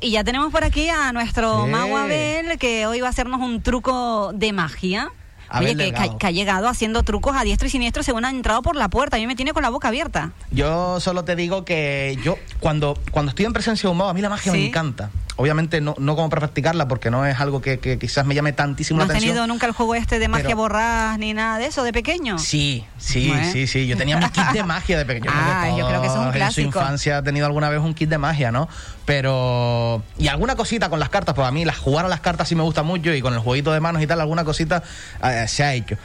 y ya tenemos por aquí a nuestro mago Abel, que hoy va a hacernos un truco de magia. Oye, que, que, ha llegado haciendo trucos a diestro y siniestro según ha entrado por la puerta. A mí me tiene con la boca abierta. Yo solo te digo que yo, cuando, cuando estoy en presencia de un mago, a mí la magia me encanta. Obviamente no, no como para practicarla porque no es algo que, quizás me llame tantísimo la atención. ¿No has tenido nunca el juego este de magia borrás ni nada de eso de pequeño? Sí, sí, sí, sí. Yo tenía mi kit de magia de pequeño. Ah, yo creo que es un clásico. En su infancia ha tenido alguna vez un kit de magia, ¿no? Pero... Y alguna cosita con las cartas, pues a mí las, jugar a las cartas sí me gusta mucho y con el jueguito de manos y tal, alguna cosita eh, se ha hecho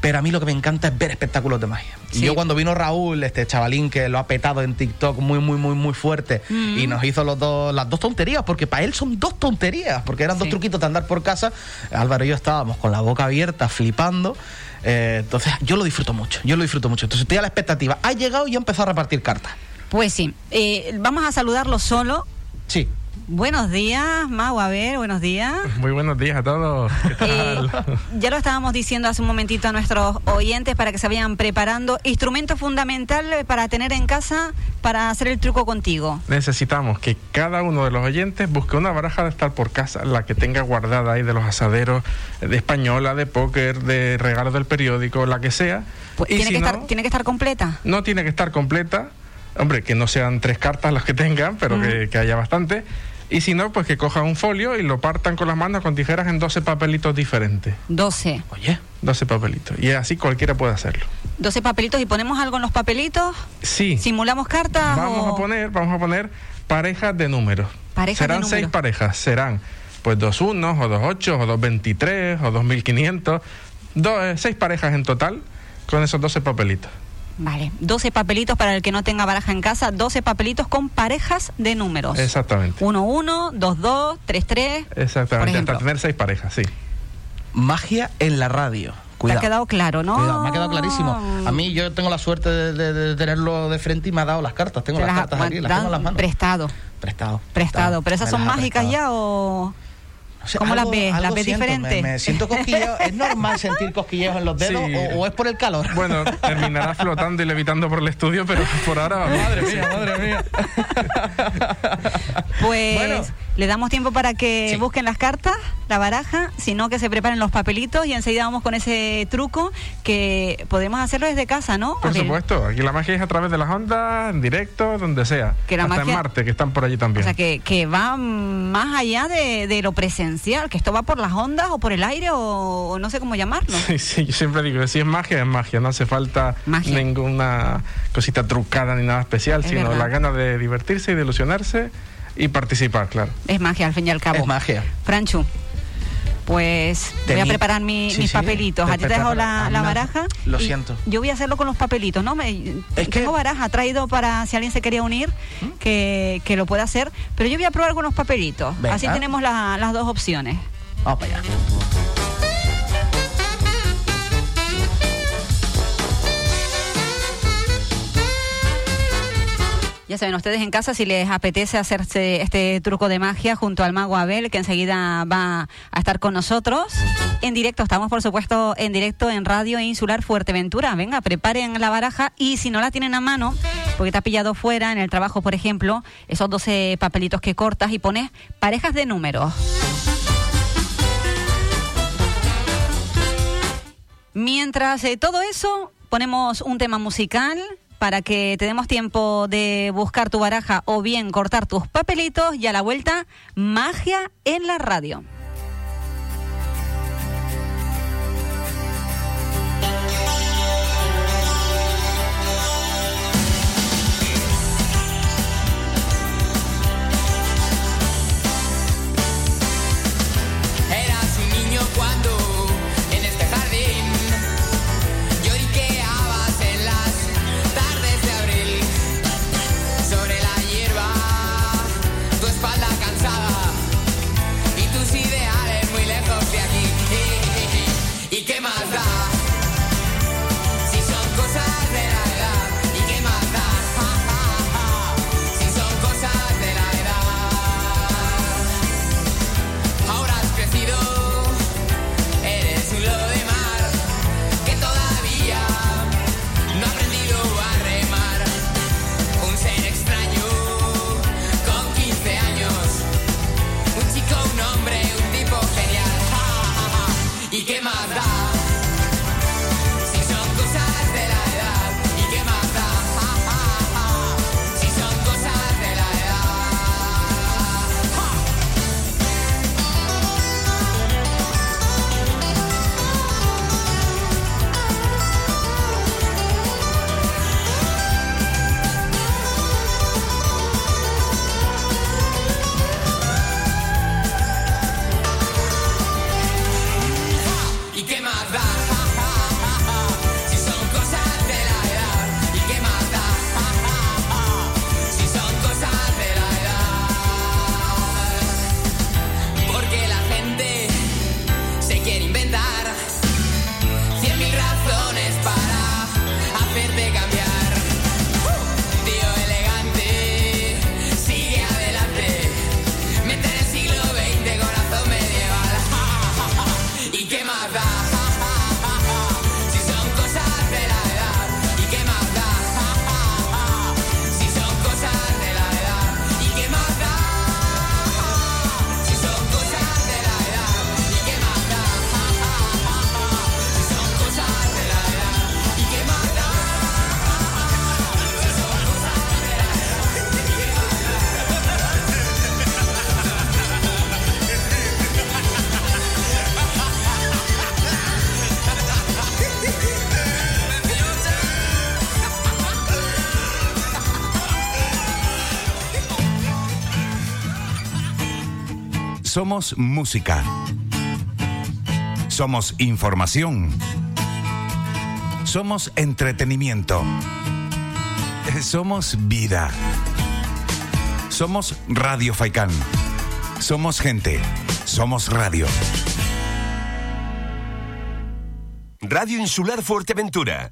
pero a mí lo que me encanta es ver espectáculos de magia. Y yo cuando vino Raúl, este chavalín que lo ha petado en TikTok muy, muy, muy, muy fuerte, y nos hizo los dos, las dos tonterías, porque para él son dos tonterías, porque eran dos truquitos de andar por casa, Álvaro y yo estábamos con la boca abierta, flipando. Eh, entonces yo lo disfruto mucho, yo lo disfruto mucho. Entonces estoy a la expectativa. Ha llegado y ha empezado a repartir cartas. Pues sí, eh, vamos a saludarlo solo. Sí. Buenos días, Mau, a ver, buenos días. Muy buenos días a todos. Eh, ya lo estábamos diciendo hace un momentito a nuestros oyentes para que se vayan preparando. Instrumento fundamental para tener en casa para hacer el truco contigo. Necesitamos que cada uno de los oyentes busque una baraja de estar por casa, la que tenga guardada ahí de los asaderos, de española, de póker, de regalo del periódico, la que sea. Pues, ¿tiene, que estar, ¿Tiene que estar completa? No tiene que estar completa. Hombre, que no sean tres cartas las que tengan, pero que, que haya bastante y si no, pues que cojan un folio y lo partan con las manos con tijeras en 12 papelitos diferentes. 12. Oye. 12 papelitos. Y así cualquiera puede hacerlo. 12 papelitos y ponemos algo en los papelitos. Sí. ¿Simulamos cartas? Vamos a poner, vamos a poner parejas de números. Parejas serán de números. seis parejas, serán pues dos unos, o dos ocho, o dos veintitrés, o dos mil quinientos. Eh, seis parejas en total con esos 12 papelitos. Vale, 12 papelitos para el que no tenga baraja en casa, 12 papelitos con parejas de números. Exactamente. 1, 1, 2, 2, 3, 3. Exactamente, hasta tener seis parejas, sí. Magia en la radio. Cuidado. Te ha quedado claro, ¿no? Cuidado, me ha quedado clarísimo. A mí yo tengo la suerte de, tenerlo de frente y me ha dado las cartas. Tengo las, cartas aquí, las tengo en las manos. Prestado. Prestado. Prestado. ¿Pero esas son mágicas ya o...? ¿Cómo las ves? ¿Las ves diferentes? Me, siento cosquilleo. ¿Es normal sentir cosquilleos en los dedos o, es por el calor? Bueno, terminará flotando y levitando por el estudio, pero por ahora... Madre mía, madre mía. Pues le damos tiempo para que busquen las cartas, la baraja, sino que se preparen los papelitos y enseguida vamos con ese truco que podemos hacerlo desde casa, ¿no? Por supuesto, aquí la magia es a través de las ondas, en directo, donde sea. Que la Hasta en Marte, que están por allí también. O sea, que, que va más allá de, de lo presencial que esto va por las ondas o por el aire o, no sé cómo llamarlo. Sí, sí, yo siempre digo que si es magia, es magia, no hace falta ninguna cosita trucada ni nada especial, sino la gana de divertirse y de ilusionarse y participar, claro. Es magia, al fin y al cabo. Es magia. Franchu. Pues voy a preparar mis papelitos. ¿A ti te dejo la, baraja? Lo siento. Yo voy a hacerlo con los papelitos, ¿no? Me, es tengo baraja traído para si alguien se quería unir, ¿Mm? que, que, lo pueda hacer. Pero yo voy a probar con los papelitos. Así tenemos las dos opciones. Vamos para allá. Ya saben ustedes en casa si les apetece hacerse este truco de magia junto al mago Abel, que enseguida va a estar con nosotros. En directo, estamos por supuesto en directo en Radio Insular Fuerteventura. Venga, preparen la baraja y si no la tienen a mano, porque te ha pillado fuera en el trabajo, por ejemplo, esos 12 papelitos que cortas y pones parejas de números. Mientras eh, todo eso, ponemos un tema musical para que te demos tiempo de buscar tu baraja o bien cortar tus papelitos y a la vuelta, magia en la radio. Somos música. Somos información. Somos entretenimiento. Somos vida. Somos Radio Faicán. Somos gente. Somos radio. Radio Insular Fuerteventura.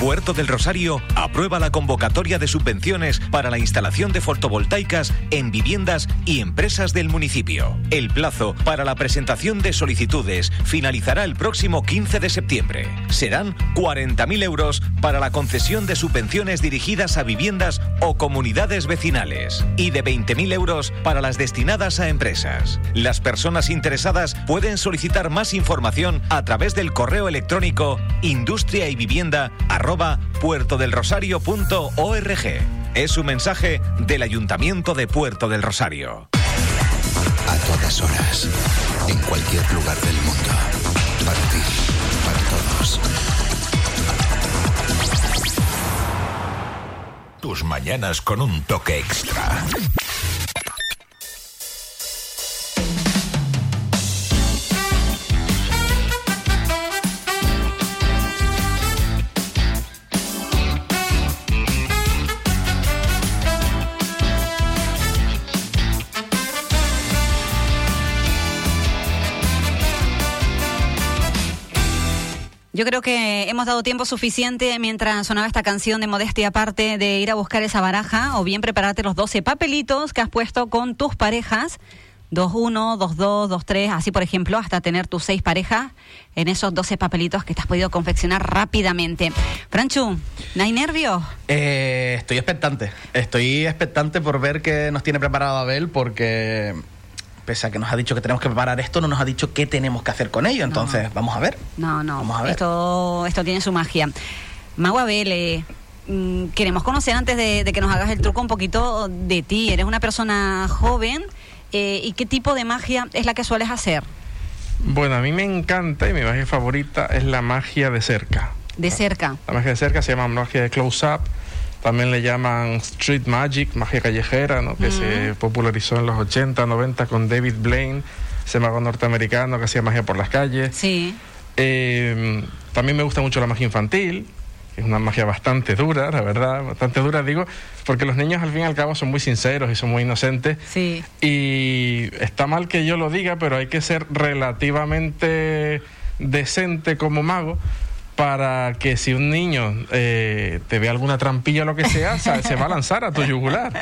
Puerto del Rosario aprueba la convocatoria de subvenciones para la instalación de fotovoltaicas en viviendas y empresas del municipio. El plazo para la presentación de solicitudes finalizará el próximo 15 de septiembre. Serán 40.000 euros para la concesión de subvenciones dirigidas a viviendas o comunidades vecinales y de 20.000 euros para las destinadas a empresas. Las personas interesadas pueden solicitar más información a través del correo electrónico industria y vivienda puertodelrosario.org. Es un mensaje del Ayuntamiento de Puerto del Rosario. A todas horas, en cualquier lugar del mundo. Para ti, para todos. Tus mañanas con un toque extra. Yo creo que hemos dado tiempo suficiente mientras sonaba esta canción de modestia aparte de ir a buscar esa baraja o bien prepararte los 12 papelitos que has puesto con tus parejas. 2-1, 2-2, 2-3, así por ejemplo, hasta tener tus seis parejas en esos 12 papelitos que te has podido confeccionar rápidamente. Franchu, ¿no hay nervios? Eh, estoy expectante. Estoy expectante por ver qué nos tiene preparado Abel, porque pese a que nos ha dicho que tenemos que preparar esto, no nos ha dicho qué tenemos que hacer con ello. Entonces, vamos a ver. No, no, Vamos a ver. Esto, esto tiene su magia. Mago Abel, eh, mm, queremos conocer antes de, de que nos hagas el truco un poquito de ti. Eres una persona joven eh, y qué tipo de magia es la que sueles hacer. Bueno, a mí me encanta y mi magia favorita es la magia de cerca. De cerca. La magia de cerca se llama magia de close-up. También le llaman street magic, magia callejera, ¿no? que se popularizó en los 80, 90 con David Blaine, ese mago norteamericano que hacía magia por las calles. Sí. Eh, también me gusta mucho la magia infantil, que es una magia bastante dura, la verdad, bastante dura, digo, porque los niños al fin y al cabo son muy sinceros y son muy inocentes. Sí. Y está mal que yo lo diga, pero hay que ser relativamente decente como mago para que si un niño eh, te ve alguna trampilla o lo que sea, se va a lanzar a tu yugular.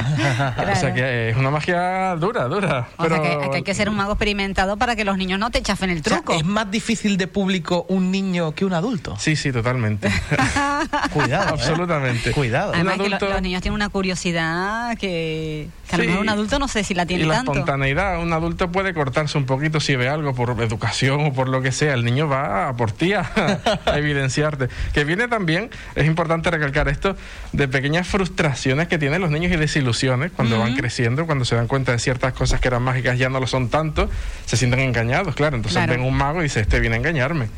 O sea que es una magia dura, dura. O pero sea que, que hay que ser un mago experimentado para que los niños no te chafen el O sea, truco. es más difícil de público un niño que un adulto. Sí, sí, totalmente. Cuidado. ¿eh? Absolutamente. Cuidado. Además, Además que lo- adulto- los niños tienen una curiosidad que, que a lo Sí. mejor un adulto no sé si la Y tiene la tanto. espontaneidad, un adulto puede cortarse un poquito si ve algo por educación o por lo que sea. El niño va a por ti a, a Que viene también, es importante recalcar esto, de pequeñas frustraciones que tienen los niños y desilusiones cuando van creciendo, cuando se dan cuenta de ciertas cosas que eran mágicas ya no lo son tanto, se sienten engañados, claro. Entonces Claro. ven un mago y dice, este viene a engañarme.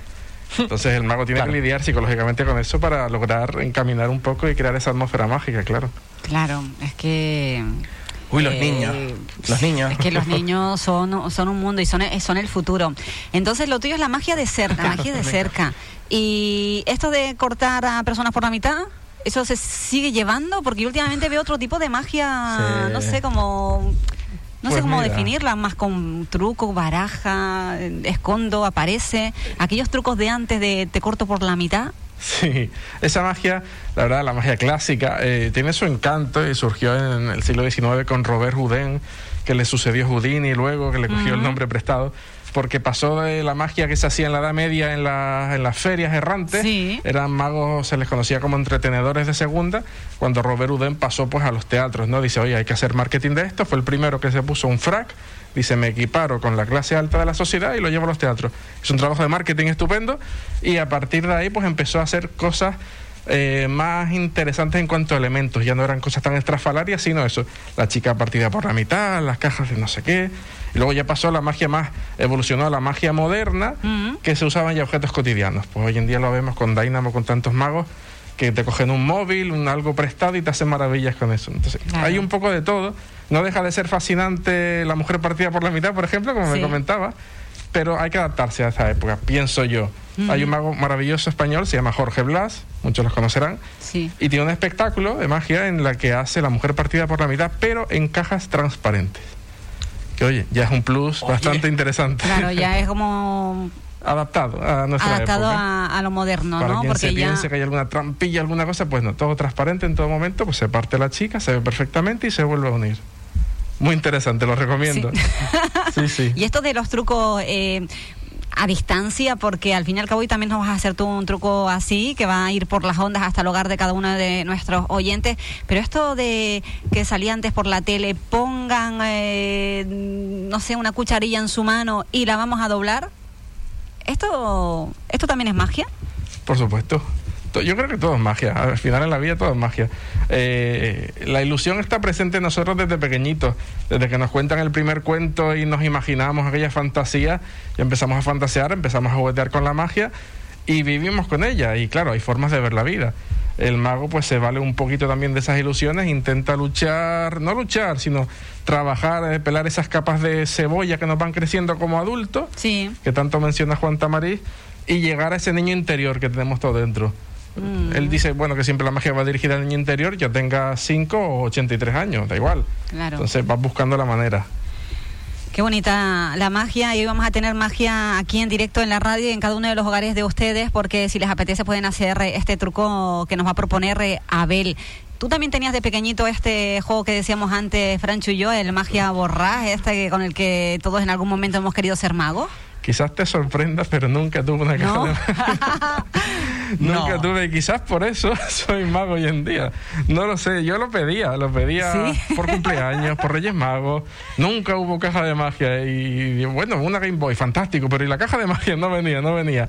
Entonces el mago tiene Claro. que lidiar psicológicamente con eso para lograr encaminar un poco y crear esa atmósfera mágica, claro. Claro, es que... Uy, los eh, niños. Los niños. Es que los niños son, son un mundo y son, son el futuro. Entonces lo tuyo es la magia de cerca, la magia de cerca. Y esto de cortar a personas por la mitad, ¿eso se sigue llevando? Porque yo últimamente veo otro tipo de magia, Sí. no sé cómo... No sé Pues cómo mira. definirla, más con truco, baraja, eh, escondo, aparece. Aquellos trucos de antes de te corto por la mitad. Sí, esa magia, la verdad, la magia clásica, eh, tiene su encanto y surgió en el siglo XIX con Robert Houdin, que le sucedió Houdini luego, que le cogió el nombre prestado, porque pasó de la magia que se hacía en la Edad Media en, la- en las ferias errantes, Sí. eran magos, se les conocía como entretenedores de segunda, cuando Robert Houdin pasó pues a los teatros, ¿no? Dice, oye, hay que hacer marketing de esto, fue el primero que se puso un frac, dice, me equiparo con la clase alta de la sociedad y lo llevo a los teatros. Es un trabajo de marketing estupendo y a partir de ahí pues empezó a hacer cosas eh, más interesantes en cuanto a elementos, ya no eran cosas tan estrafalarias, sino eso, la chica partida por la mitad, las cajas de no sé qué, y luego ya pasó a la magia más, evolucionó a la magia moderna, que se usaban ya objetos cotidianos. Pues hoy en día lo vemos con Dynamo, con tantos magos, que te cogen un móvil, un algo prestado y te hacen maravillas con eso. Entonces, Claro. hay un poco de todo. No deja de ser fascinante la mujer partida por la mitad, por ejemplo, como Sí. me comentaba, pero hay que adaptarse a esa época, pienso yo. Hay un mago maravilloso español, se llama Jorge Blas, muchos los conocerán, Sí. y tiene un espectáculo de magia en la que hace la mujer partida por la mitad, pero en cajas transparentes. Que oye, ya es un plus bastante interesante. Claro, ya es como Adaptado a nuestra adaptado época. a, a lo moderno, Para ¿no? quien se Porque ya piense que hay alguna trampilla, alguna cosa, pues no, todo transparente en todo momento, pues se parte la chica, se ve perfectamente y se vuelve a unir. Muy interesante, lo recomiendo. Sí, sí. Y esto de los trucos eh, a distancia, porque al fin y al cabo hoy también nos vas a hacer tú un truco así, que va a ir por las ondas hasta el hogar de cada uno de nuestros oyentes. Pero esto de que salía antes por la tele, pongan, eh, no sé, una cucharilla en su mano y la vamos a doblar. ¿Esto, esto también es magia? Por supuesto. Yo creo que todo es magia. Al final en la vida todo es magia. Eh, la ilusión está presente en nosotros desde pequeñitos. Desde que nos cuentan el primer cuento y nos imaginamos aquella fantasía y empezamos a fantasear, empezamos a juguetear con la magia y vivimos con ella. Y claro, hay formas de ver la vida. El mago pues se vale un poquito también de esas ilusiones, intenta luchar, no luchar, sino trabajar, eh, pelar esas capas de cebolla que nos van creciendo como adultos Sí. que tanto menciona Juan Tamariz, y llegar a ese niño interior que tenemos todo dentro. Él dice, bueno, que siempre la magia va dirigida al niño interior, ya tenga 5 o 83 años, da igual. Claro. Entonces vas buscando la manera. Qué bonita la magia y hoy vamos a tener magia aquí en directo en la radio y en cada uno de los hogares de ustedes porque si les apetece pueden hacer este truco que nos va a proponer eh, Abel. Tú también tenías de pequeñito este juego que decíamos antes, Francho y yo, el magia borrás, este que- con el que todos en algún momento hemos querido ser magos. Quizás te sorprenda, pero nunca tuve una ¿No? de- Nunca No. tuve, y quizás por eso soy mago hoy en día. No lo sé, yo lo pedía, lo pedía ¿Sí? por cumpleaños, por Reyes Magos. Nunca hubo caja de magia y, bueno, una Game Boy, fantástico, pero y la caja de magia no venía, no venía.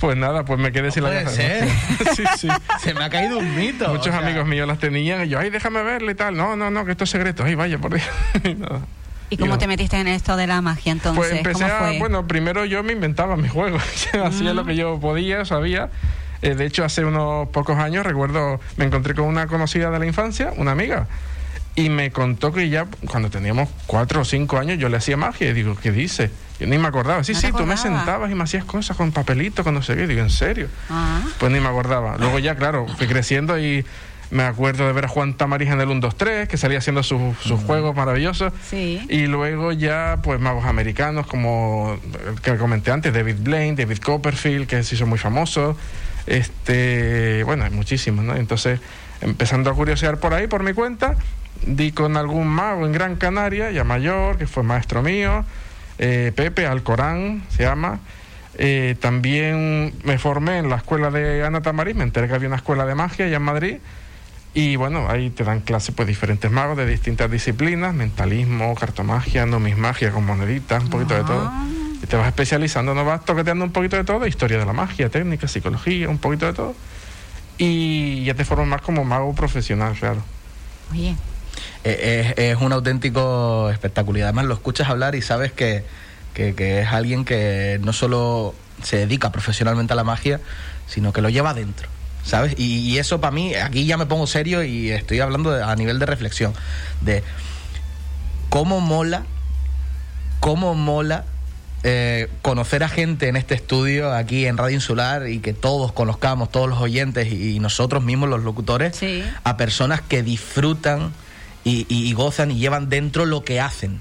Pues nada, pues me quedé sin la caja ser. de magia. sí, sí. Se me ha caído un mito. Muchos o sea, amigos míos las tenían y yo, ay, déjame verle y tal. No, no, no, que esto es secreto. Ay, vaya, por Dios. Y nada. ¿Y cómo no. te metiste en esto de la magia entonces? Pues empecé ¿Cómo a, fue? bueno, primero yo me inventaba mis juegos, hacía lo que yo podía, sabía. Eh, de hecho, hace unos pocos años, recuerdo, me encontré con una conocida de la infancia, una amiga, y me contó que ya cuando teníamos cuatro o cinco años yo le hacía magia. Y digo, ¿qué dice? Yo ni me acordaba. Sí, ¿No te sí, tú me sentabas y me hacías cosas con papelitos, con no sé qué. Digo, ¿en serio? Ah. Pues ni me acordaba. Luego ya, claro, fui creciendo y me acuerdo de ver a Juan Tamariz en el 1, 2, 3, que salía haciendo sus, sus juegos maravillosos. Sí. Y luego ya, pues magos americanos como el que comenté antes, David Blaine, David Copperfield, que se hizo muy famoso. Este, bueno, hay muchísimos, ¿no? Entonces, empezando a curiosear por ahí, por mi cuenta, di con algún mago en Gran Canaria, ya mayor, que fue maestro mío, eh, Pepe Alcorán se llama. Eh, también me formé en la escuela de Ana Tamariz, me enteré que había una escuela de magia allá en Madrid. Y bueno, ahí te dan clases pues diferentes magos de distintas disciplinas, mentalismo, cartomagia, numismagia con moneditas, un poquito de todo. Te vas especializando, no vas toqueteando un poquito de todo, historia de la magia, técnica, psicología, un poquito de todo. Y ya te formas más como mago profesional, claro. Oye, Eh, es, es un auténtico espectáculo. Y además lo escuchas hablar y sabes que, que- que es alguien que no solo se dedica profesionalmente a la magia, sino que lo lleva adentro. ¿Sabes? Y, y eso para mí, aquí ya me pongo serio y estoy hablando de- a nivel de reflexión, de cómo mola, cómo mola eh, conocer a gente en este estudio, aquí en Radio Insular, y que todos conozcamos, todos los oyentes y, y nosotros mismos, los locutores, Sí. a personas que disfrutan y, y- y gozan y llevan dentro lo que hacen.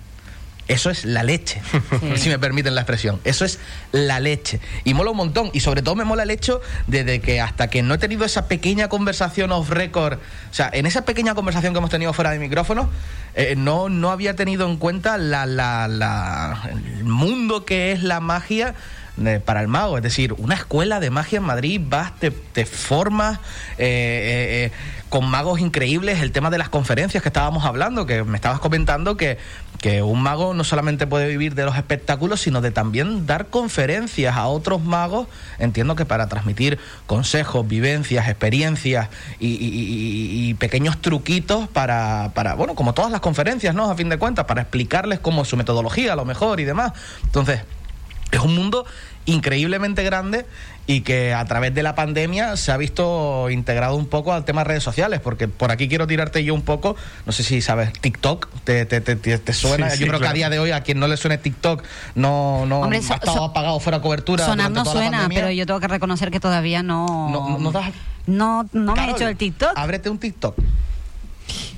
Eso es la leche, Sí. si me permiten la expresión. Eso es la leche. Y mola un montón. Y sobre todo me mola el hecho de, de que hasta que no he tenido esa pequeña conversación off record, o sea, en esa pequeña conversación que hemos tenido fuera de micrófono, eh, no, no había tenido en cuenta la, la- la- el mundo que es la magia eh, para el mago. Es decir, una escuela de magia en Madrid, vas, te, te formas eh, eh, eh, con magos increíbles. El tema de las conferencias que estábamos hablando, que me estabas comentando que, que un mago no solamente puede vivir de los espectáculos, sino de también dar conferencias a otros magos. Entiendo que para transmitir consejos, vivencias, experiencias y, pequeños truquitos para, para, bueno, como todas las conferencias, ¿no? A fin de cuentas, para explicarles cómo es su metodología, a lo mejor y demás. Entonces, es un mundo increíblemente grande y que a través de la pandemia se ha visto integrado un poco al tema redes sociales, porque por aquí quiero tirarte yo un poco, no sé si sabes, TikTok, ¿te, te, te, te suena? Sí, sí, yo creo que a día de hoy a quien no le suene TikTok no, no Hombre, ha estado so- apagado fuera de cobertura. Sonar no suena, pero yo tengo que reconocer que todavía no. No- no- no das- no, no me he Carol, hecho el TikTok. Ábrete un TikTok.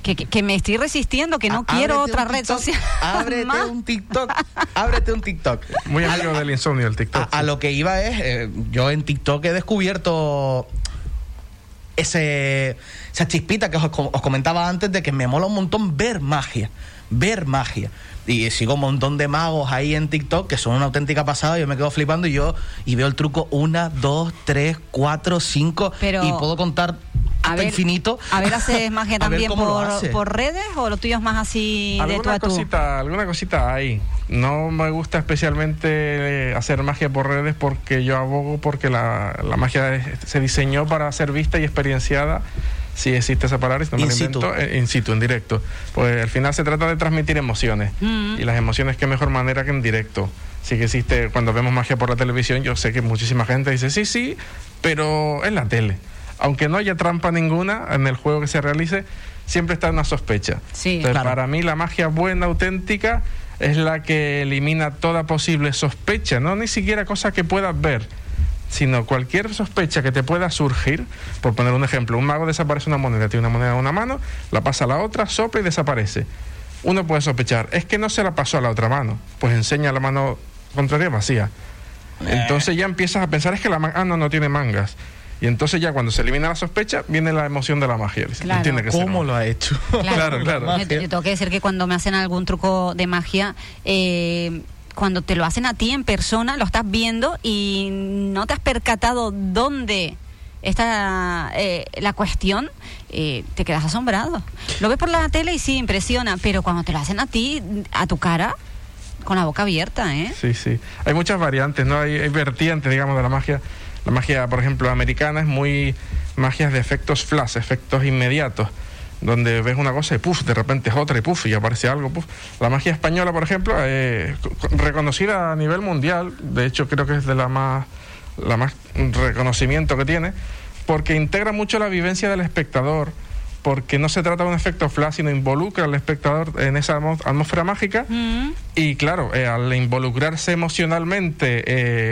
Que, que- que me estoy resistiendo, que no quiero otra red TikTok, social. Ábrete más. un TikTok. Ábrete un TikTok. Muy amigo del insomnio, el TikTok. A, a lo que iba es, eh, yo en TikTok he descubierto ese, esa chispita que os, os comentaba antes de que me mola un montón ver magia, ver magia. Y sigo un montón de magos ahí en TikTok que son una auténtica pasada. Yo me quedo flipando y yo y veo el truco una, dos, tres, cuatro, cinco Pero- y puedo contar A hasta ver, infinito. a ver, ¿haces magia también por, hace. por redes o lo tuyo es más así de tú alguna a tú? cosita, alguna cosita hay. No me gusta especialmente eh, hacer magia por redes porque yo abogo porque la, la magia se diseñó para ser vista y experienciada. Si existe esa palabra, si no me In situ. invento, eh, in situ, en directo. Pues al final se trata de transmitir emociones. Mm. Y las emociones, qué mejor manera que en directo. Sí que existe, cuando vemos magia por la televisión, yo sé que muchísima gente dice, sí, sí, pero en la tele. Aunque no haya trampa ninguna en el juego que se realice, siempre está una sospecha. Sí. Entonces, Claro. para mí la magia buena, auténtica, es la que elimina toda posible sospecha, no ni siquiera cosa que puedas ver, sino cualquier sospecha que te pueda surgir. Por poner un ejemplo, un mago desaparece una moneda, tiene una moneda en una mano, la pasa a la otra, sopla y desaparece. Uno puede sospechar, es que no se la pasó a la otra mano, pues enseña la mano contraria vacía. Entonces ya empiezas a pensar, es que la manga, ah, no, no tiene mangas. Y entonces ya cuando se elimina la sospecha, viene la emoción de la magia. Claro. Tiene que ser ¿Cómo lo ha hecho? Claro, claro. Yo, yo tengo que decir que cuando me hacen algún truco de magia, eh, cuando te lo hacen a ti en persona, lo estás viendo y no te has percatado dónde está eh, la cuestión, eh, te quedas asombrado. Lo ves por la tele y sí, impresiona, pero cuando te lo hacen a ti, a tu cara, con la boca abierta, ¿eh? Sí, sí. Hay muchas variantes, ¿no? Hay, hay vertientes, digamos, de la magia. La magia, por ejemplo, americana es muy magias de efectos flash, efectos inmediatos, donde ves una cosa y puff, de repente es otra y puff, y aparece algo, puff. La magia española, por ejemplo, eh, co- co- reconocida a nivel mundial, de hecho creo que es de la más, la más reconocimiento que tiene, porque integra mucho la vivencia del espectador, porque no se trata de un efecto flash, sino involucra al espectador en esa atmó- atmósfera mágica. Mm. Y claro, eh, al involucrarse emocionalmente,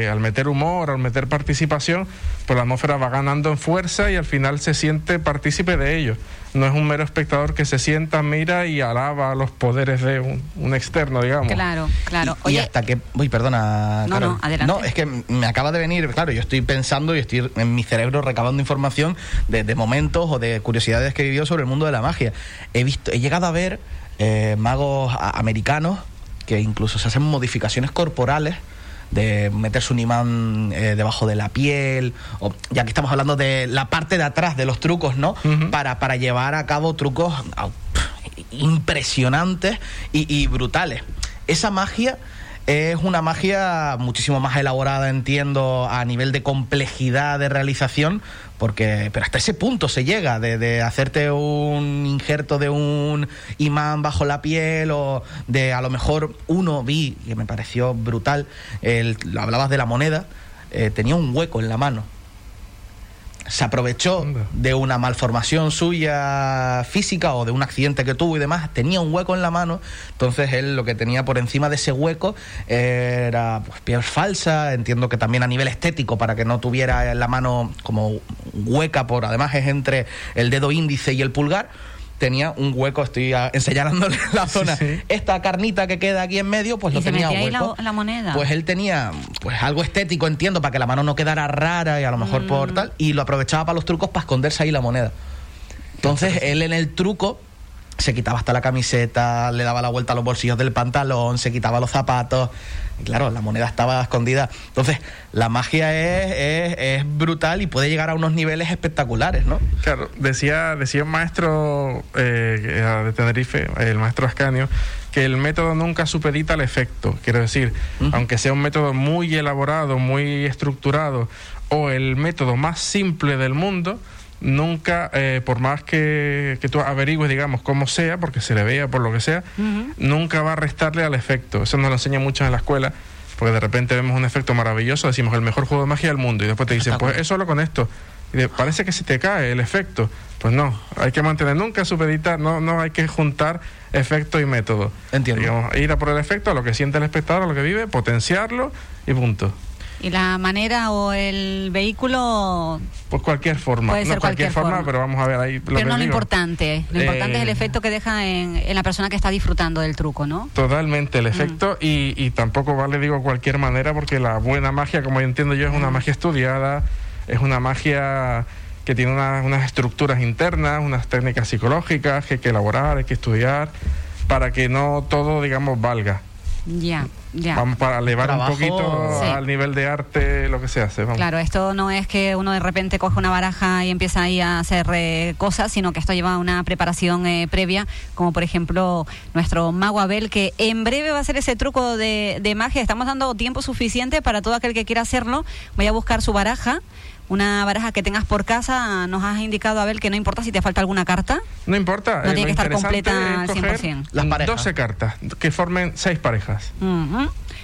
eh, al meter humor, al meter participación, pues la atmósfera va ganando en fuerza y al final se siente partícipe de ello. No es un mero espectador que se sienta, mira y alaba los poderes de un, un externo, digamos. Claro, claro. Y, hasta que. Uy, perdona. No, Carol. no, adelante. No, es que me acaba de venir. Claro, yo estoy pensando y estoy en mi cerebro recabando información de, de momentos o de curiosidades que he vivido sobre el mundo de la magia. He visto, he llegado a ver eh, magos a- americanos que incluso se hacen modificaciones corporales de meterse un imán eh, debajo de la piel, o ya que estamos hablando de la parte de atrás de los trucos, ¿no? Para, para llevar a cabo trucos au, impresionantes y, y brutales. Esa magia es una magia muchísimo más elaborada, entiendo, a nivel de complejidad de realización, porque pero hasta ese punto se llega de, de hacerte un injerto de un imán bajo la piel o de a lo mejor uno vi que me pareció brutal, el, hablabas de la moneda, eh, tenía un hueco en la mano se aprovechó de una malformación suya física o de un accidente que tuvo y demás, tenía un hueco en la mano, entonces él lo que tenía por encima de ese hueco era pues, piel falsa, entiendo que también a nivel estético para que no tuviera la mano como hueca por además es entre el dedo índice y el pulgar. Tenía un hueco, estoy enseñándole la zona. sí. Esta carnita que queda aquí en medio, pues ¿Y lo se tenía metía ahí la- hueco. la moneda? Pues él tenía pues algo estético, entiendo, para que la mano no quedara rara y a lo mejor Mm. por tal, y lo aprovechaba para los trucos para esconderse ahí la moneda. Entonces él en el truco se quitaba hasta la camiseta, le daba la vuelta a los bolsillos del pantalón, se quitaba los zapatos. Y claro, la moneda estaba escondida. Entonces, la magia es, es, es brutal y puede llegar a unos niveles espectaculares, ¿no? Claro, decía, decía un maestro eh, de Tenerife, el maestro Ascanio, que el método nunca supedita al efecto. Quiero decir, aunque sea un método muy elaborado, muy estructurado, o el método más simple del mundo, nunca, eh, por más que, que tú averigües, digamos, cómo sea, porque se le vea, por lo que sea, nunca va a restarle al efecto. Eso nos lo enseña mucho en la escuela. Porque de repente vemos un efecto maravilloso, decimos el mejor juego de magia del mundo, y después te dicen, pues es solo con esto. Y de- parece que se te cae el efecto. Pues no, hay que mantener, nunca supeditar, no, no hay que juntar efecto y método. Entiendo. Digamos, ir a por el efecto, a lo que siente el espectador, a lo que vive, potenciarlo y punto. Y la manera o el vehículo, Pues cualquier forma. Puede no ser cualquier, cualquier forma, forma. pero vamos a ver ahí. Lo pero que no lo importante. Lo importante es el Eh, efecto que deja en, en la persona que está disfrutando del truco, ¿no? Totalmente el efecto y, y tampoco vale, digo, cualquier manera porque la buena magia, como entiendo yo, es una magia estudiada, es una magia que tiene una- unas estructuras internas, unas técnicas psicológicas que hay que elaborar, hay que estudiar, para que no todo, digamos, valga. Ya, ya. Vamos para elevar Trabajo- un poquito Sí. al nivel de arte lo que se hace. Vamos. Claro, esto no es que uno de repente coge una baraja y empieza ahí a hacer eh, cosas, sino que esto lleva una preparación eh, previa, como por ejemplo nuestro mago Abel, que en breve va a hacer ese truco de, de magia. Estamos dando tiempo suficiente para todo aquel que quiera hacerlo. Voy a buscar su baraja. Una baraja que tengas por casa, nos has indicado, Abel, que no importa si te falta alguna carta. No importa. No eh, tiene que estar completa al coger 100%. Las parejas. 12 cartas que formen seis parejas.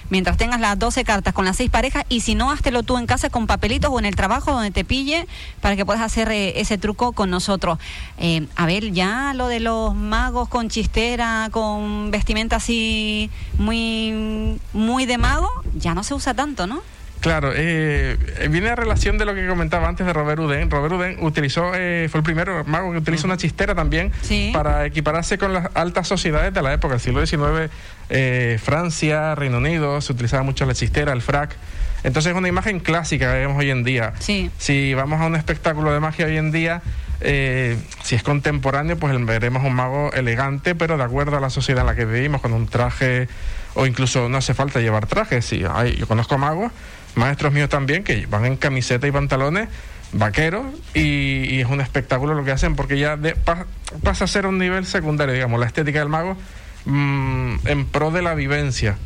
Mientras tengas las 12 cartas con las 6 parejas y si no, háztelo tú en casa con papelitos o en el trabajo donde te pille para que puedas hacer eh, ese truco con nosotros. Eh, a ver, ya lo de los magos con chistera, con vestimenta así muy, muy de mago, ya no se usa tanto, ¿no? Claro, eh, eh, viene a relación de lo que comentaba antes de Robert Houdin. Robert Houdin utilizó, eh, fue el primero mago que utilizó una chistera también Sí. para equipararse con las altas sociedades de la época. El siglo XIX, eh, Francia, Reino Unido, se utilizaba mucho la chistera, el frac. Entonces es una imagen clásica que vemos hoy en día. Sí. Si vamos a un espectáculo de magia hoy en día, eh, si es contemporáneo, pues veremos un mago elegante, pero de acuerdo a la sociedad en la que vivimos, con un traje, o incluso no hace falta llevar traje. Sí, hay, yo conozco magos, maestros míos también, que van en camiseta y pantalones vaqueros y, y es un espectáculo lo que hacen porque ya de- pa- pasa a ser un nivel secundario, digamos, la estética del mago mm, en pro de la vivencia.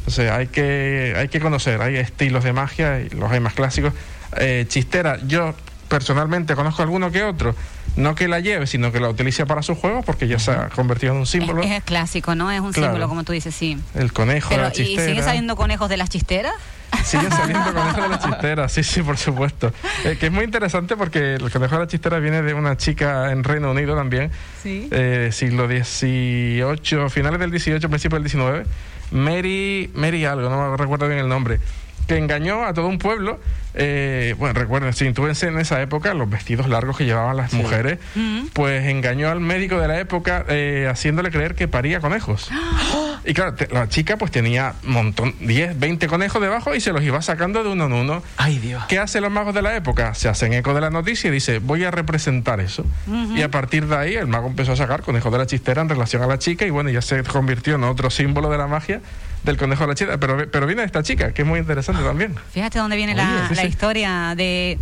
Entonces hay que, hay que conocer, hay estilos de magia, y los hay más clásicos. Eh, chistera, yo personalmente conozco alguno que otro, no que la lleve, sino que la utilice para sus juegos porque ya se ha convertido en un símbolo. Es, es clásico, ¿no? Es un Claro. símbolo, como tú dices, sí. El conejo, Pero, la ¿y chistera. siguen saliendo conejos de las chisteras? Siguen saliendo conejos de la chistera, sí, sí, por supuesto. Eh, que es muy interesante porque el conejo de la chistera viene de una chica en Reino Unido también, Sí. eh, siglo XVIII, finales del XVIII, principio del XIX, Mary, Mary algo, no me recuerdo bien el nombre, que engañó a todo un pueblo. eh, bueno, recuerden, si tú ves en esa época los vestidos largos que llevaban las mujeres, pues engañó al médico de la época eh, haciéndole creer que paría conejos. Y claro, te- la chica pues tenía montón, 10, 20 conejos debajo y se los iba sacando de uno en uno. Ay, Dios. ¿Qué hacen los magos de la época? Se hacen eco de la noticia y dice, voy a representar eso. Y a partir de ahí el mago empezó a sacar conejos de la chistera en relación a la chica y bueno, ya se convirtió en otro símbolo de la magia del conejo de la chistera. Pero, pero viene de esta chica, que es muy interesante también. Fíjate dónde viene Oye, la, sí, la sí. historia de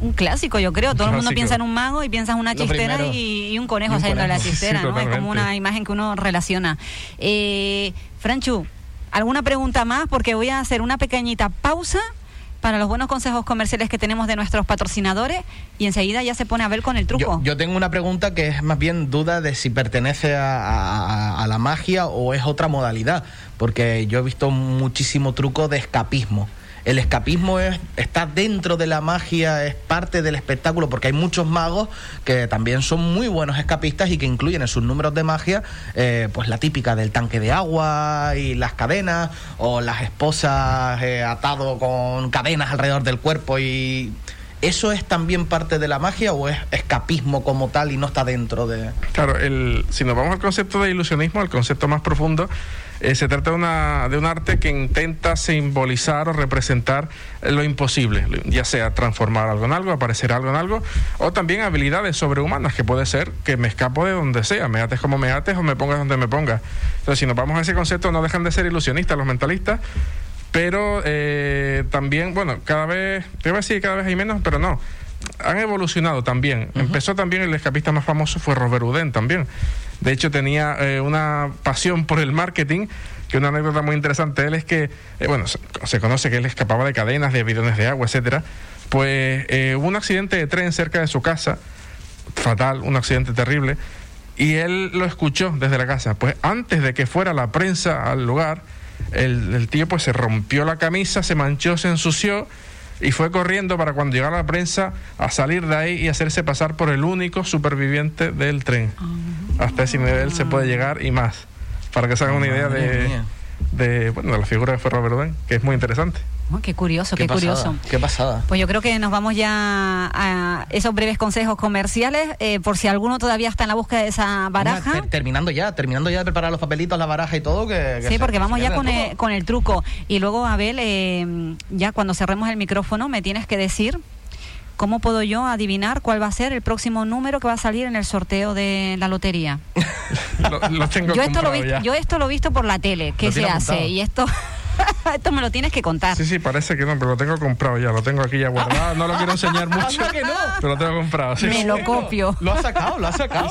un clásico, yo creo. Todo el mundo piensa en un mago y piensa en una chistera y, y un conejo Y un saliendo de la conejo. chistera, Sí, ¿no? Es como una imagen que uno relaciona. Eh, Franchu, ¿alguna pregunta más? Porque voy a hacer una pequeñita pausa para los buenos consejos comerciales que tenemos de nuestros patrocinadores y enseguida ya se pone a ver con el truco. Yo, yo tengo una pregunta que es más bien duda de si pertenece a, a- a la magia o es otra modalidad, porque yo he visto muchísimo truco de escapismo. El escapismo es, está dentro de la magia, es parte del espectáculo, porque hay muchos magos que también son muy buenos escapistas y que incluyen en sus números de magia, eh, pues la típica del tanque de agua y las cadenas, o las esposas eh, atado con cadenas alrededor del cuerpo y ¿Eso es también parte de la magia o es escapismo como tal y no está dentro de...? Claro, el, si nos vamos al concepto de ilusionismo, al concepto más profundo, eh, se trata de, una, de un arte que intenta simbolizar o representar lo imposible, ya sea transformar algo en algo, aparecer algo en algo, o también habilidades sobrehumanas, que puede ser que me escapo de donde sea, me ates como me ates o me pongas donde me pongas. Entonces, si nos vamos a ese concepto, no dejan de ser ilusionistas los mentalistas, pero eh, también, bueno, cada vez, te iba a decir cada vez hay menos, pero no. Han evolucionado también. Empezó también el escapista más famoso fue Robert Houdin también. De hecho tenía eh, una pasión por el marketing, que una anécdota muy interesante de él es que, eh, bueno, se, se conoce que él escapaba de cadenas, de bidones de agua, etcétera. Pues eh, hubo un accidente de tren cerca de su casa, fatal, un accidente terrible, y él lo escuchó desde la casa. Pues antes de que fuera la prensa al lugar, el, el tío pues se rompió la camisa, se manchó, se ensució y fue corriendo para cuando llegara la prensa a salir de ahí y hacerse pasar por el único superviviente del tren. Hasta ese nivel se puede llegar y más. Para que se hagan una idea Madre de, mía. De, bueno, de la figura de Ferro Verdún, que es muy interesante. Oh, qué curioso, qué, pasada, curioso. Qué pasada. Pues yo creo que nos vamos ya a esos breves consejos comerciales, eh, por si alguno todavía está en la búsqueda de esa baraja. Mira, ter- terminando ya, terminando ya de preparar los papelitos, la baraja y todo. Que, que Sí, se- porque que vamos ya con el, con el truco. Y luego, Abel, eh, ya cuando cerremos el micrófono, me tienes que decir cómo puedo yo adivinar cuál va a ser el próximo número que va a salir en el sorteo de la lotería. Lo, lo tengo Yo esto, lo vi- ya. yo esto lo he visto por la tele, que se hace. apuntado. Y esto, esto me lo tienes que contar. Sí, sí, parece que no, pero lo tengo comprado ya, lo tengo aquí ya guardado. No lo quiero enseñar mucho, que no. pero lo tengo comprado. sí. Me lo copio. Lo ha sacado, lo ha sacado.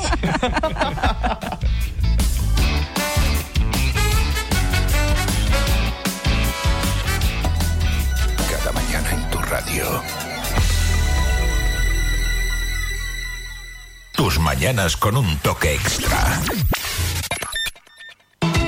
Cada mañana en tu radio. Tus mañanas con un toque extra.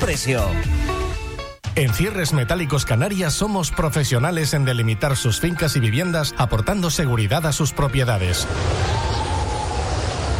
precio. En Cierres Metálicos Canarias somos profesionales en delimitar sus fincas y viviendas aportando seguridad a sus propiedades.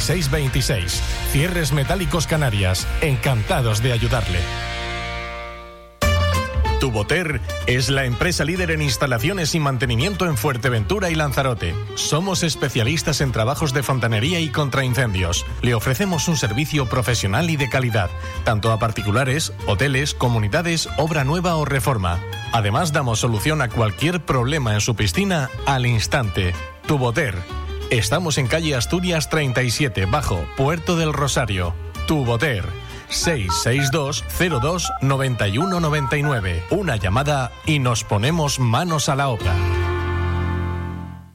46 26. Cierres Metálicos Canarias. Encantados de ayudarle. Tuboter es la empresa líder en instalaciones y mantenimiento en Fuerteventura y Lanzarote. Somos especialistas en trabajos de fontanería y contraincendios. Le ofrecemos un servicio profesional y de calidad, tanto a particulares, hoteles, comunidades, obra nueva o reforma. Además, damos solución a cualquier problema en su piscina al instante. Tuboter. Estamos en calle Asturias 37, bajo Puerto del Rosario. Tuboter. 662-02-9199. Una llamada y nos ponemos manos a la obra.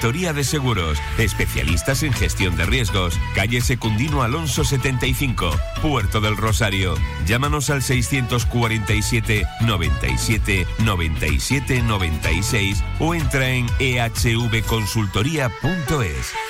de Seguros, especialistas en gestión de riesgos. Calle Secundino Alonso 75, Puerto del Rosario. Llámanos al 647 97 97 96 o entra en ehvconsultoría.es.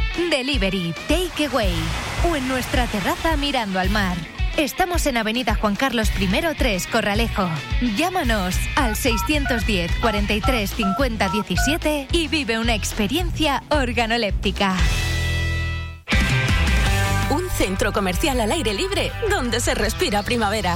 Delivery, Takeaway o en nuestra terraza mirando al mar. Estamos en Avenida Juan Carlos I 3, Corralejo. Llámanos al 610 43 50 17 y vive una experiencia organoléptica. Un centro comercial al aire libre donde se respira primavera.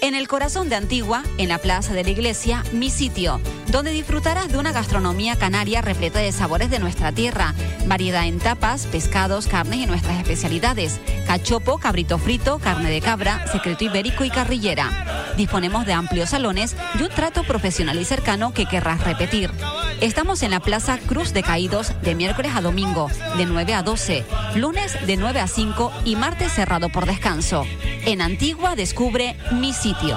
En el corazón de Antigua, en la plaza de la iglesia, mi sitio, donde disfrutarás de una gastronomía canaria repleta de sabores de nuestra tierra, variedad en tapas, pescados, carnes y nuestras especialidades, cachopo, cabrito frito, carne de cabra, secreto ibérico y carrillera. Disponemos de amplios salones y un trato profesional y cercano que querrás repetir. Estamos en la Plaza Cruz de Caídos de miércoles a domingo, de 9 a 12, lunes de 9 a 5 y martes cerrado por descanso. En Antigua descubre mi sitio.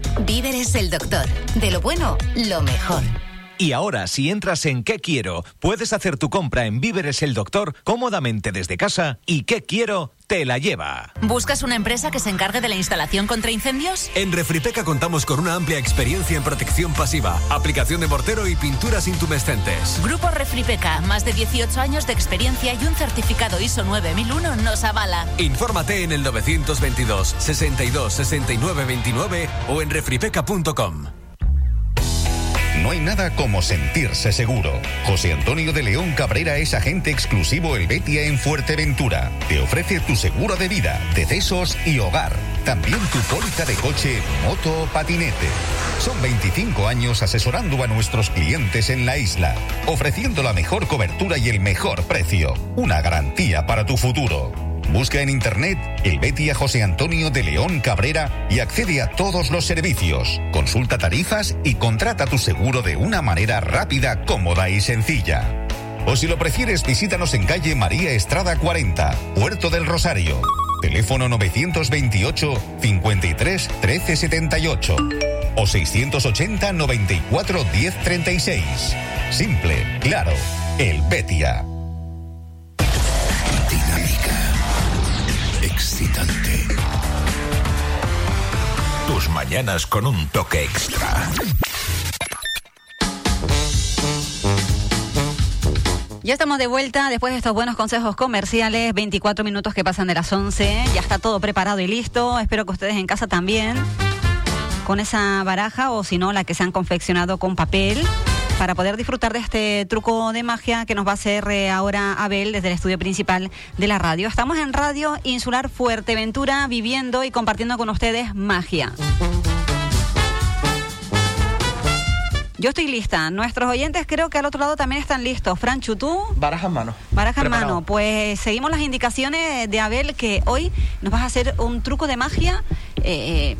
Víveres el Doctor. De lo bueno, lo mejor. Y ahora, si entras en ¿Qué quiero? Puedes hacer tu compra en Víveres el Doctor cómodamente desde casa y ¿Qué quiero? Te la lleva. ¿Buscas una empresa que se encargue de la instalación contra incendios? En Refripeca contamos con una amplia experiencia en protección pasiva, aplicación de mortero y pinturas intumescentes. Grupo Refripeca, más de 18 años de experiencia y un certificado ISO 9001 nos avala. Infórmate en el 922 62 69 29 o en refripeca.com. No hay nada como sentirse seguro. José Antonio de León Cabrera es agente exclusivo Helvetia en Fuerteventura. Te ofrece tu seguro de vida, decesos y hogar. También tu póliza de coche, moto o patinete. Son 25 años asesorando a nuestros clientes en la isla, ofreciendo la mejor cobertura y el mejor precio. Una garantía para tu futuro. Busca en internet el Betia José Antonio de León Cabrera y accede a todos los servicios. Consulta tarifas y contrata tu seguro de una manera rápida, cómoda y sencilla. O si lo prefieres, visítanos en calle María Estrada 40, Puerto del Rosario. Teléfono 928 53 13 78 o 680 94 10 36. Simple, claro, el Betia. Excitante. Tus mañanas con un toque extra. Ya estamos de vuelta después de estos buenos consejos comerciales. 24 minutos que pasan de las 11. Ya está todo preparado y listo. Espero que ustedes en casa también. Con esa baraja o si no, la que se han confeccionado con papel. Para poder disfrutar de este truco de magia que nos va a hacer eh, ahora Abel desde el estudio principal de la radio. Estamos en Radio Insular Fuerteventura viviendo y compartiendo con ustedes magia. Yo estoy lista. Nuestros oyentes creo que al otro lado también están listos. Franchu, ¿tú? Baraja en mano. Baraja en mano. Pues seguimos las indicaciones de Abel que hoy nos vas a hacer un truco de magia eh,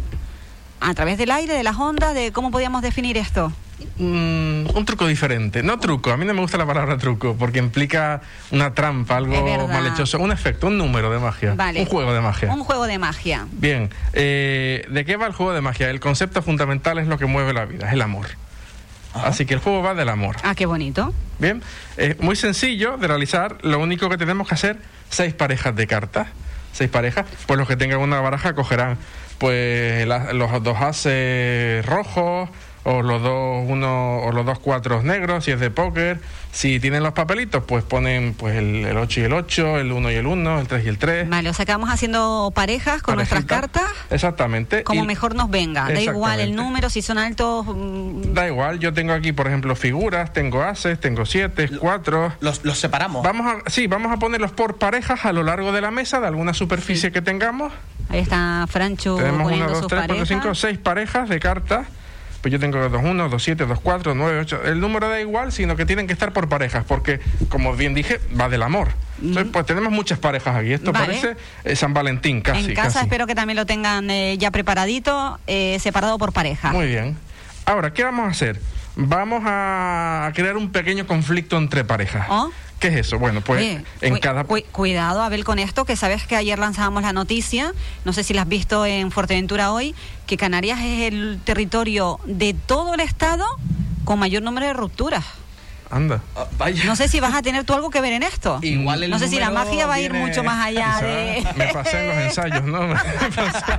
a través del aire, de las ondas, de cómo podíamos definir esto. Mm, un truco diferente. No truco, a mí no me gusta la palabra truco porque implica una trampa, algo malhechoso, un efecto, un número de magia, Vale. un juego de magia. Un juego de magia. Bien, eh, ¿de qué va el juego de magia? El concepto fundamental es lo que mueve la vida, es el amor. Así que el juego va del amor. Ah, qué bonito. Bien, es muy sencillo de realizar. Lo único que tenemos que hacer, seis parejas de cartas. Seis parejas. Pues los que tengan una baraja cogerán pues la- los dos ases rojos o los dos uno o los dos cuatros negros si es de póker si tienen los papelitos pues ponen pues el, el 8 y el 8 el 1 y el 1 el 3 y el 3 Vale, o sea que vamos haciendo parejas con nuestras Parejita. cartas exactamente como Y- mejor nos venga. Da igual el número, si son altos. mm, Da igual, yo tengo aquí, por ejemplo, figuras, tengo ases, tengo siete, cuatro. Los, los separamos. Vamos a, sí, vamos a ponerlos por parejas a lo largo de la mesa, de alguna superficie que tengamos. Ahí está Francho Tenemos una, dos, tres, cuatro, parejas. cinco, seis parejas de cartas. Pues yo tengo dos uno, dos siete, dos cuatro, nueve, ocho. El número da igual, sino que tienen que estar por parejas, porque, como bien dije, va del amor. Entonces, pues tenemos muchas parejas aquí. Esto Vale. parece eh, San Valentín, casi. en casa casi. espero que también lo tengan eh, ya preparadito, eh, separado por pareja. Muy bien. Ahora, ¿qué vamos a hacer? Vamos a crear un pequeño conflicto entre parejas. ¿Qué es eso? Bueno, pues Oye, en cu- cada... cu- cuidado, Abel, con esto, que sabes que ayer lanzábamos la noticia, no sé si la has visto en Fuerteventura hoy, que Canarias es el territorio de todo el estado con mayor número de rupturas. Anda. No sé si vas a tener tú algo que ver en esto. Igual el no sé si la magia va a ir viene- mucho más allá de... Me pasé en los ensayos, ¿no? Me pasé.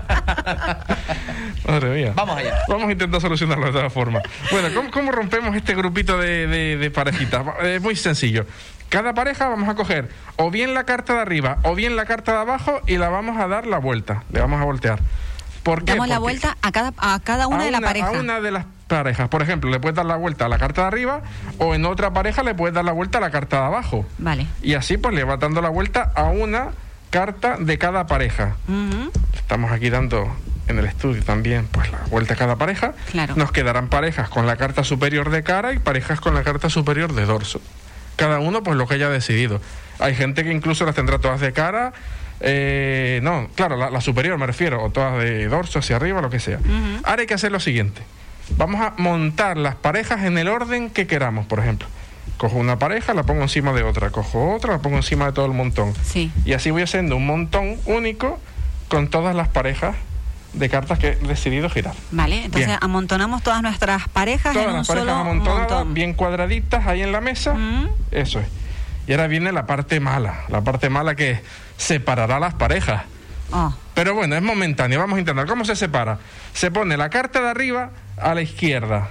Madre mía. Vamos allá. Vamos a intentar solucionarlo de todas formas. Bueno, ¿cómo, cómo rompemos este grupito de, de- de parejitas? Es muy sencillo. Cada pareja vamos a coger o bien la carta de arriba o bien la carta de abajo y la vamos a dar la vuelta. Le vamos a voltear. ¿Por qué? Damos la Porque- vuelta a cada, a cada una a de la una- pareja. A una de las parejas. Por ejemplo, le puedes dar la vuelta a la carta de arriba o en otra pareja le puedes dar la vuelta a la carta de abajo. Vale. Y así pues le vas dando la vuelta a una carta de cada pareja. Estamos aquí dando en el estudio también pues la vuelta a cada pareja. Claro. Nos quedarán parejas con la carta superior de cara y parejas con la carta superior de dorso. Cada uno pues lo que haya decidido. Hay gente que incluso las tendrá todas de cara. eh, no, claro, la, la superior me refiero, o todas de dorso hacia arriba, lo que sea. Ahora hay que hacer lo siguiente. Vamos a montar las parejas en el orden que queramos, por ejemplo. Cojo una pareja, la pongo encima de otra, cojo otra, la pongo encima de todo el montón. Sí. Y así voy haciendo un montón único con todas las parejas de cartas que he decidido girar. Vale, entonces Bien. amontonamos todas nuestras parejas Todas en un las parejas solo amontonadas, montón. bien cuadraditas ahí en la mesa. Eso es. Y ahora viene la parte mala. La parte mala que separará las parejas. Oh, Pero bueno, es momentáneo. Vamos a intentar. ¿Cómo se separa? Se pone la carta de arriba a la izquierda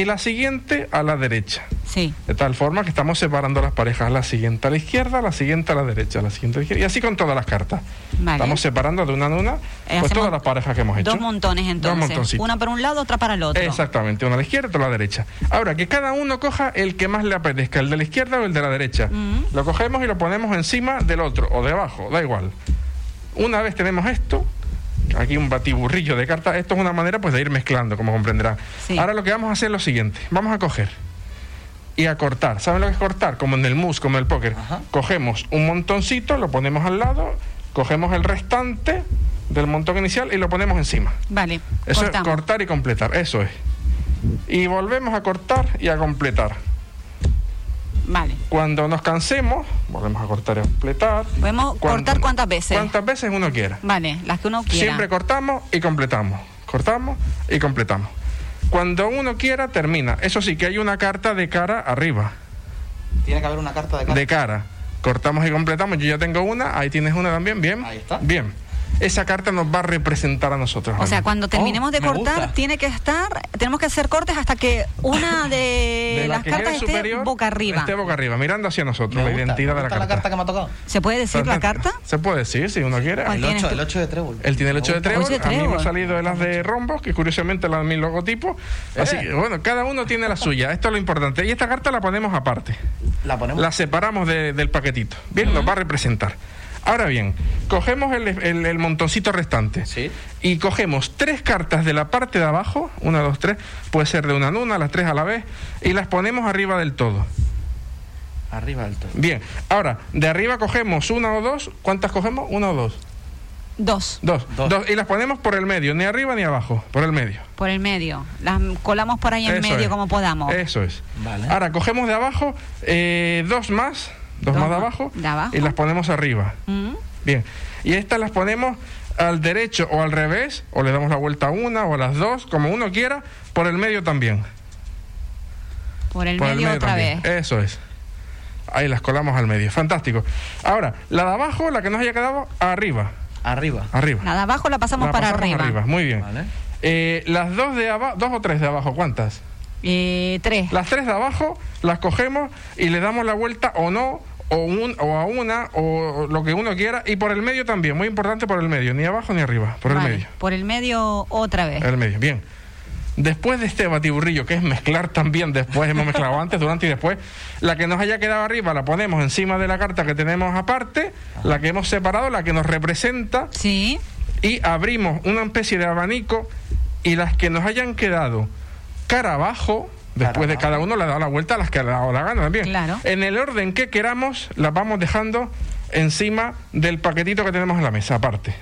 y la siguiente a la derecha. sí. De tal forma que estamos separando las parejas. La siguiente a la izquierda, la siguiente a la derecha, la siguiente a la izquierda. Y así con todas las cartas. Vale. Estamos separando de una en una Eh, pues todas las parejas que hemos hecho. Dos montones entonces. montoncitos. Una para un lado, otra para el otro. Exactamente, una a la izquierda y otra a la derecha. Ahora, que cada uno coja el que más le apetezca, el de la izquierda o el de la derecha. Mm. Lo cogemos y lo ponemos encima del otro o de abajo, da igual. Una vez tenemos esto, aquí un batiburrillo de cartas, esto es una manera pues de ir mezclando, como comprenderán. Sí. Ahora lo que vamos a hacer es lo siguiente, vamos a coger y a cortar. ¿Saben lo que es cortar? Como en el mus, como en el póker. Cogemos un montoncito, lo ponemos al lado, cogemos el restante del montón inicial y lo ponemos encima. Vale, Eso cortamos. es cortar y completar, eso es. Y volvemos a cortar y a completar. Vale. Cuando nos cansemos, volvemos a cortar y a completar. Podemos Cuando- cortar cuántas veces. Cuantas veces uno quiera. Vale, las que uno quiera. Siempre cortamos y completamos. Cortamos y completamos. Cuando uno quiera, termina. Eso sí, que hay una carta de cara arriba. Tiene que haber una carta de cara. De cara. Cortamos y completamos. Yo ya tengo una. Ahí tienes una también. Bien. Ahí está. Bien. Esa carta nos va a representar a nosotros. O sea, cuando terminemos de me cortar, gusta. tiene que estar, tenemos que hacer cortes hasta que una de, De la las cartas esté superior, boca arriba. Esté boca arriba, mirando hacia nosotros, la identidad de la carta. que me ha tocado. ¿Se puede decir la carta? Se puede decir, si uno quiere. ¿Cuál El tienes 8, tú? el 8 de trébol. Él tiene el 8 de trébol, Ocho de a mí me ha salido de las de rombos, que curiosamente las de mi logotipo. Así que, bueno, cada uno tiene la suya. Esto es lo importante. Y esta carta la ponemos aparte. La ponemos. La separamos de- del paquetito. Bien, nos va a representar. Ahora bien, cogemos el, el- el montoncito restante y cogemos tres cartas de la parte de abajo, una, dos, tres, puede ser de una en una, las tres a la vez, y las ponemos arriba del todo. Arriba del todo. Bien, ahora, de arriba cogemos una o dos, ¿cuántas cogemos? Una o dos. Dos, Dos. Dos. Y las ponemos por el medio, ni arriba ni abajo, por el medio. por el medio. Las colamos por ahí en Eso medio es. como podamos. Eso es. Ahora cogemos de abajo eh, dos más, dos, Dos más de abajo, de abajo. y las ponemos arriba. Mm. Bien. Y estas las ponemos al derecho o al revés, o le damos la vuelta a una o a las dos, como uno quiera, por el medio también. Por el por medio otra también. vez. Eso es. Ahí las colamos al medio. Fantástico. Ahora, la de abajo, la que nos haya quedado arriba. Arriba. Arriba. La de abajo la pasamos La para pasamos arriba. Muy bien. Eh, las dos de abajo, dos o tres de abajo, ¿cuántas? Eh, tres. Las tres de abajo las cogemos y le damos la vuelta o no, o, un, o a una, o lo que uno quiera, y por el medio también, muy importante por el medio, ni abajo ni arriba, por Vale, el medio. Por el medio otra vez. El medio, bien. Después de este batiburrillo, que es mezclar también, después hemos mezclado antes, durante y después, la que nos haya quedado arriba la ponemos encima de la carta que tenemos aparte, la que hemos separado, la que nos representa. Sí. Y abrimos una especie de abanico y las que nos hayan quedado cara abajo, después de cada uno le ha dado la vuelta a las que le ha dado la gana también. Claro. En el orden que queramos, las vamos dejando encima del paquetito que tenemos en la mesa, aparte.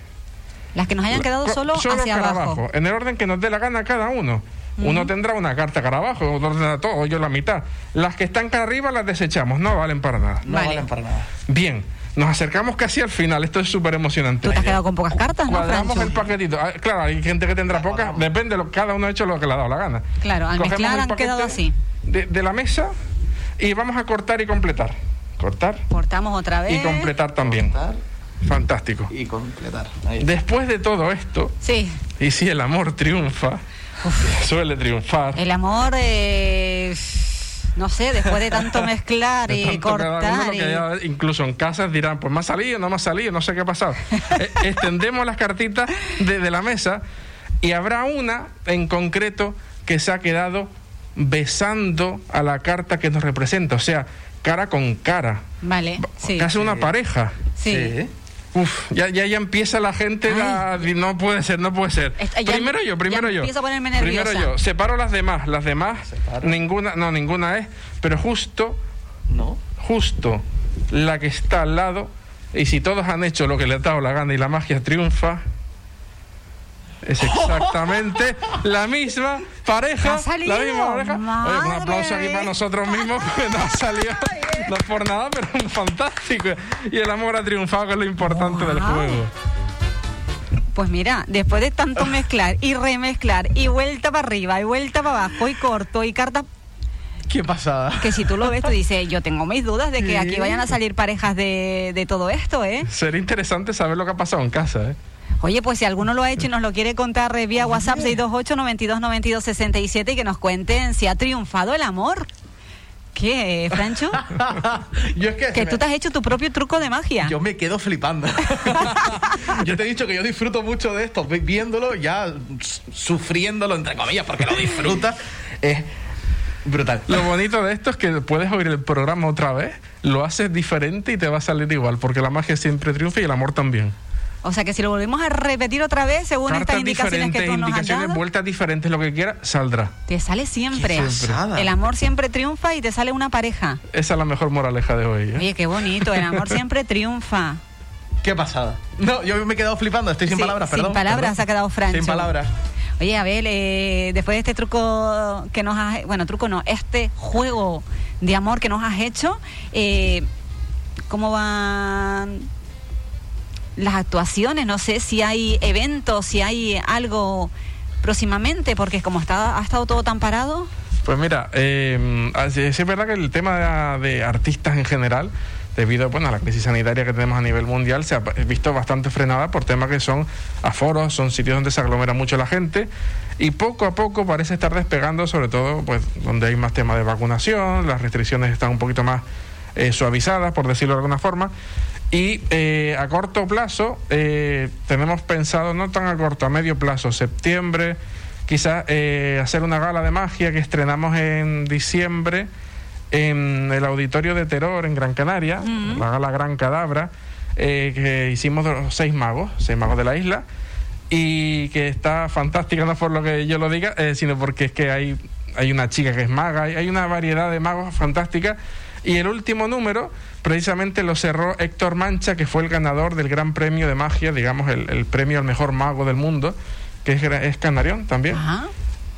Las que nos hayan quedado Co- solo, hacia cara abajo. En el orden que nos dé la gana cada uno. Uno tendrá una carta cara abajo, otro tendrá todo, yo la mitad. Las que están cara arriba las desechamos, no valen para nada. No valen para nada. Bien, nos acercamos casi al final, esto es súper emocionante. Tú te has quedado con pocas cartas, ¿no, Cuadramos Franchu? el paquetito. Ah, Claro, hay gente que tendrá pocas, depende, lo, cada uno ha hecho lo que le ha dado la gana. Claro, al Cogemos mezclar han quedado así. De, de la mesa y vamos a cortar y completar. Cortar Cortamos otra vez. y completar también. Fantástico. Y completar. Después de todo esto, Sí. y si el amor triunfa, suele triunfar. El amor, eh, no sé, después de tanto mezclar De y tanto cortar. y- incluso en casas dirán, pues me ha salido, no me ha salido, no sé qué ha pasado. Eh, extendemos las cartitas de, de la mesa y habrá una en concreto que se ha quedado besando a la carta que nos representa, o sea, cara con cara. Vale, sí. Casi una pareja. Sí. Uf, ya, ya, ya empieza la gente a no puede ser, no puede ser. Ya- primero yo, primero ya yo. empiezo a ponerme nerviosa. Primero yo. Separo las demás. Las demás, ninguna, no, ninguna es, pero justo, no, justo la que está al lado, y si todos han hecho lo que les ha dado la gana y la magia triunfa, es exactamente la misma pareja. Salido, la misma pareja. Oye, un aplauso aquí para nosotros mismos, que nos ha salido, no es por nada, pero fantástico. Y el amor ha triunfado, que es lo importante del juego. Pues mira, después de tanto mezclar y remezclar y vuelta para arriba y vuelta para abajo y corto y carta Qué pasada. que si tú lo ves tú dices, yo tengo mis dudas de que aquí vayan a salir parejas de, de todo esto, ¿eh? Sería interesante saber lo que ha pasado en casa, ¿eh? Oye, pues si alguno lo ha hecho y nos lo quiere contar eh, vía WhatsApp 628 92 92 67 y que nos cuenten si ha triunfado el amor. ¿Qué, eh, Francho? Yo es que, que tú te has hecho tu propio truco de magia. Yo me quedo flipando. yo te he dicho que yo disfruto mucho de esto, vi- viéndolo, ya sufriéndolo, entre comillas, porque lo disfrutas. Es brutal. Lo bonito de esto es que puedes oír el programa otra vez, lo haces diferente y te va a salir igual, porque la magia siempre triunfa y el amor también. O sea que si lo volvemos a repetir otra vez, según estas Cartas indicaciones que tú nos has indicaciones, dado, vueltas diferentes, lo que quiera, saldrá. te sale siempre. El amor siempre triunfa y te sale una pareja. Esa es la mejor moraleja de hoy. ¿eh? Oye, qué bonito, el amor siempre triunfa. Qué pasada. No, yo me he quedado flipando, estoy sin Sí, palabras, sin perdón. palabras perdón. se ha quedado Francho. Sin palabras. Oye, Abel, eh, después de este truco que nos has... Bueno, truco no, este juego de amor que nos has hecho, eh, ¿cómo van las actuaciones? No sé si hay eventos, si hay algo próximamente, porque como está, ha estado todo tan parado... Pues mira, eh, sí es verdad que el tema de, de artistas en general, debido bueno, a la crisis sanitaria que tenemos a nivel mundial, se ha visto bastante frenada por temas que son aforos, son sitios donde se aglomera mucho la gente y poco a poco parece estar despegando, sobre todo pues donde hay más temas de vacunación, las restricciones están un poquito más eh, suavizadas, por decirlo de alguna forma. Y eh, a corto plazo eh, tenemos pensado, no tan a corto, a medio plazo, septiembre, quizás eh, hacer una gala de magia que estrenamos en diciembre en el auditorio de Terror en Gran Canaria, la gala Gran Cadabra, eh, que hicimos de los seis magos, seis magos de la isla, y que está fantástica, no por lo que yo lo diga, eh, sino porque es que hay, hay una chica que es maga, hay, hay una variedad de magos fantástica. Y el último número, precisamente lo cerró Héctor Mancha, que fue el ganador del Gran Premio de Magia, digamos, el, el premio al mejor mago del mundo, que es, es canarión también.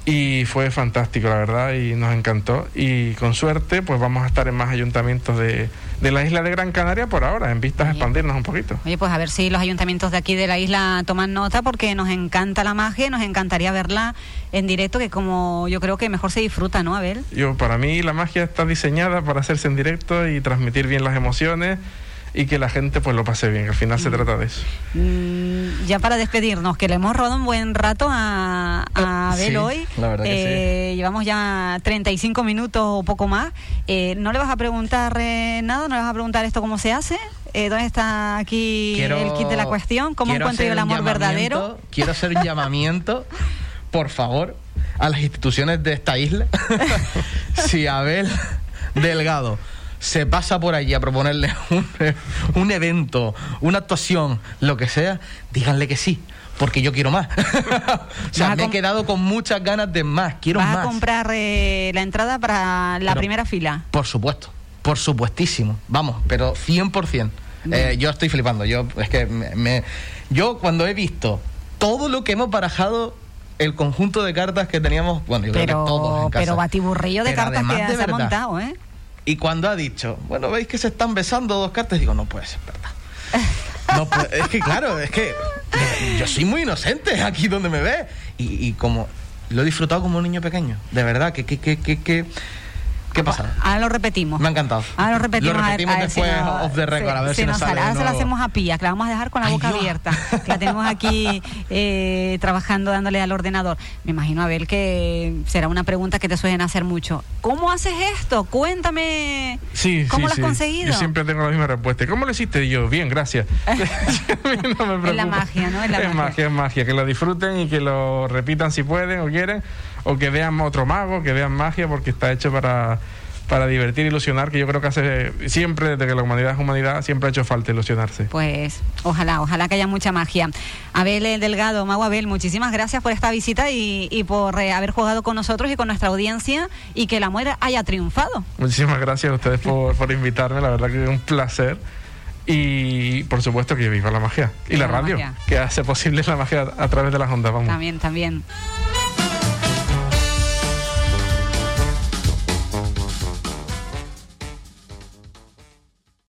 Y fue fantástico, la verdad, y nos encantó. Y con suerte, pues vamos a estar en más ayuntamientos de, de la isla de Gran Canaria por ahora, en vistas a expandirnos un poquito. Oye, pues a ver si los ayuntamientos de aquí de la isla toman nota porque nos encanta la magia, nos encantaría verla en directo, que como yo creo que mejor se disfruta, ¿no, Abel? Yo, para mí, la magia está diseñada para hacerse en directo y transmitir bien las emociones. Y que la gente pues lo pase bien. Al final se trata de eso. Mm, ya para despedirnos, que le hemos robado un buen rato a, a Abel Sí, hoy. la verdad que Eh, Llevamos ya 35 minutos o poco más. Eh, ¿No le vas a preguntar eh, nada? ¿No le vas a preguntar esto cómo se hace? Eh, ¿Dónde está aquí el kit de la cuestión? ¿Cómo encuentro yo el amor verdadero? Quiero hacer un llamamiento, por favor, a las instituciones de esta isla. si Abel Delgado se pasa por allí a proponerle un, un evento, una actuación, lo que sea, díganle que sí. Porque yo quiero más. o sea, Vas me he quedado con muchas ganas de más. Quiero ¿Vas más. a comprar eh, la entrada para la Pero- primera fila? Por supuesto, por supuestísimo. Vamos, pero 100%. Eh, yo estoy flipando. Yo, es que me, me- yo cuando he visto todo lo que hemos barajado, el conjunto de cartas que teníamos, bueno, yo creo que todos en casa. pero batiburrillo de Pero cartas que se ha montado, ¿eh? Y cuando ha dicho, bueno, veis que se están besando dos cartas, digo, no puede ser verdad. No puede- es que claro, es que yo, soy muy inocente aquí donde me ve. Y, y como lo he disfrutado como un niño pequeño, de verdad, que, que, que, que ¿qué pasa? Ahora lo repetimos. Me ha encantado. Ahora lo repetimos, Lo a ver- repetimos a ver si después off the record, sí, a ver si nos sale Ahora se la hacemos a Pilla, que la vamos a dejar con la boca abierta. la tenemos aquí eh, trabajando, dándole al ordenador. Me imagino, Abel, que será una pregunta que te suelen hacer mucho. ¿Cómo haces esto? Cuéntame. Sí, ¿Cómo sí, lo has sí. conseguido? Yo siempre tengo la misma respuesta. ¿Cómo lo hiciste? Y yo, bien, gracias. No me Es la magia, ¿no? Es la magia. magia, es magia. Que lo disfruten y que lo repitan si pueden o quieren. O que vean otro mago, que vean magia, porque está hecho para, para divertir, ilusionar, que yo creo que hace siempre, desde que la humanidad es humanidad, siempre ha hecho falta ilusionarse. Pues ojalá, ojalá que haya mucha magia. Abel Delgado, Mago Abel, muchísimas gracias por esta visita y, y por eh, haber jugado con nosotros y con nuestra audiencia y que el amor haya triunfado. Muchísimas gracias a ustedes por, por invitarme, la verdad que es un placer. Y por supuesto que viva la magia. Y la la radio, magia. que hace posible la magia a través de las ondas. Vamos. También, también.